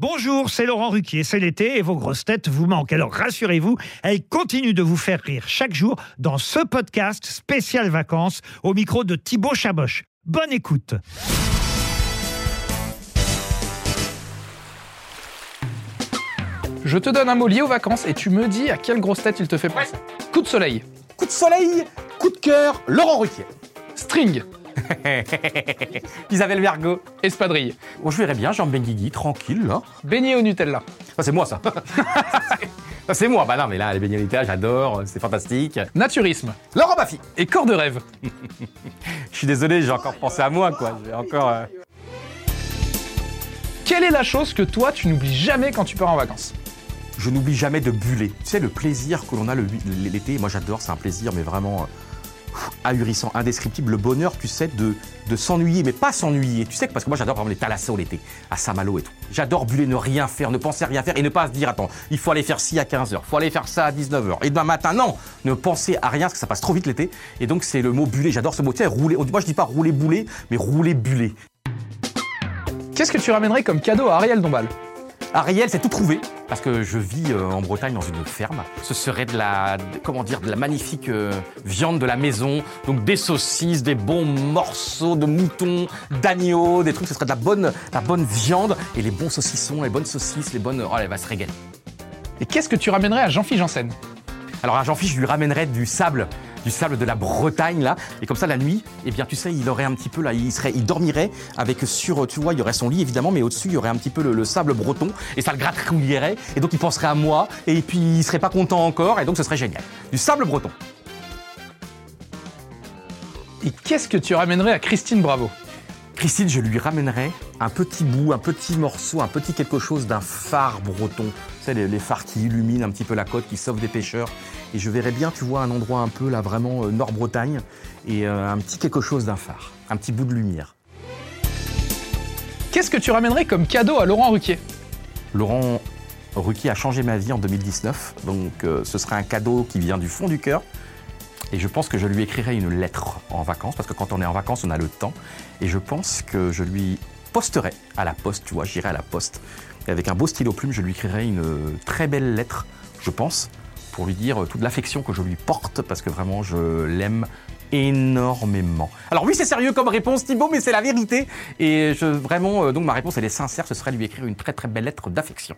Bonjour, c'est Laurent Ruquier, c'est l'été et vos grosses têtes vous manquent. Alors rassurez-vous, elles continuent de vous faire rire chaque jour dans ce podcast spécial vacances au micro de Thibaut Chaboch. Bonne écoute. Je te donne un mot lié aux vacances et tu me dis à quelle grosse tête il te fait penser. Coup de soleil, Coup de soleil, coup de cœur, Laurent Ruquier. string, Isabelle Vergo. espadrille, Bon, je verrais bien Jean Benguigui, tranquille, là. beignet au Nutella, Ça, c'est moi, ça. ça, c'est moi. Bah non, mais là, les beignets Nutella, j'adore, c'est fantastique. naturisme Laurent Baffy. et corps de rêve. Je suis désolé, j'ai encore pensé à moi, quoi. J'ai encore... euh, Quelle est la chose que toi tu n'oublies jamais quand tu pars en vacances? Je n'oublie jamais de buller. Tu sais, le plaisir que l'on a l'été, moi j'adore, c'est un plaisir, mais vraiment euh, ahurissant, indescriptible. Le bonheur, tu sais, de, s'ennuyer, mais pas s'ennuyer. Tu sais, parce que moi j'adore par exemple les thalassés l'été, à Saint-Malo et tout. J'adore buller, ne rien faire, ne penser à rien faire et ne pas se dire, attends, il faut aller faire ci à 15h, il faut aller faire ça à 19h. Et demain matin, non, ne penser à rien, parce que ça passe trop vite l'été. Et donc c'est le mot buller, j'adore ce mot. Tu sais, rouler, moi je dis pas rouler bouler, mais rouler buller. Qu'est-ce que tu ramènerais comme cadeau à Ariel Dombal? Ariel, c'est tout trouvé parce que je vis euh, en Bretagne dans une ferme. Ce serait de la, de- comment dire, de la magnifique euh, viande de la maison, donc des saucisses, des bons morceaux de mouton, d'agneau, des trucs. Ce serait de la bonne, la bonne viande et les bons saucissons, les bonnes saucisses, les bonnes. Oh, elle va se régaler. Et qu'est-ce que tu ramènerais à Jean-Philippe Janssen? Alors à Jean-Philippe, je lui ramènerais du sable, du sable de la Bretagne là, et comme ça la nuit, eh bien tu sais, il aurait un petit peu là, il serait, il dormirait avec sur, tu vois, il y aurait son lit évidemment, mais au-dessus il y aurait un petit peu le, le sable breton, et ça le gratouillerait, et donc il penserait à moi, et puis il serait pas content encore, et donc ce serait génial. Du sable breton. Et qu'est-ce que tu ramènerais à Christine Bravo? Christine, je lui ramènerais un petit bout, un petit morceau, un petit quelque chose d'un phare breton. Tu sais, les, les phares qui illuminent un petit peu la côte, qui sauvent des pêcheurs. Et je verrais bien, tu vois, un endroit un peu là, vraiment euh, Nord-Bretagne, et euh, un petit quelque chose d'un phare, un petit bout de lumière. Qu'est-ce que tu ramènerais comme cadeau à Laurent Ruquier? Laurent Ruquier a changé ma vie en 2019, donc euh, ce serait un cadeau qui vient du fond du cœur. Et je pense que je lui écrirai une lettre en vacances, parce que quand on est en vacances, on a le temps. Et je pense que je lui posterai à la poste, tu vois, j'irai à la poste. Et avec un beau stylo plume, je lui écrirai une très belle lettre, je pense, pour lui dire euh, toute l'affection que je lui porte, parce que vraiment, je l'aime énormément. Alors oui, c'est sérieux comme réponse, Thibaut, mais c'est la vérité. Et vraiment, euh, donc ma réponse, elle est sincère, ce serait lui écrire une très très belle lettre d'affection.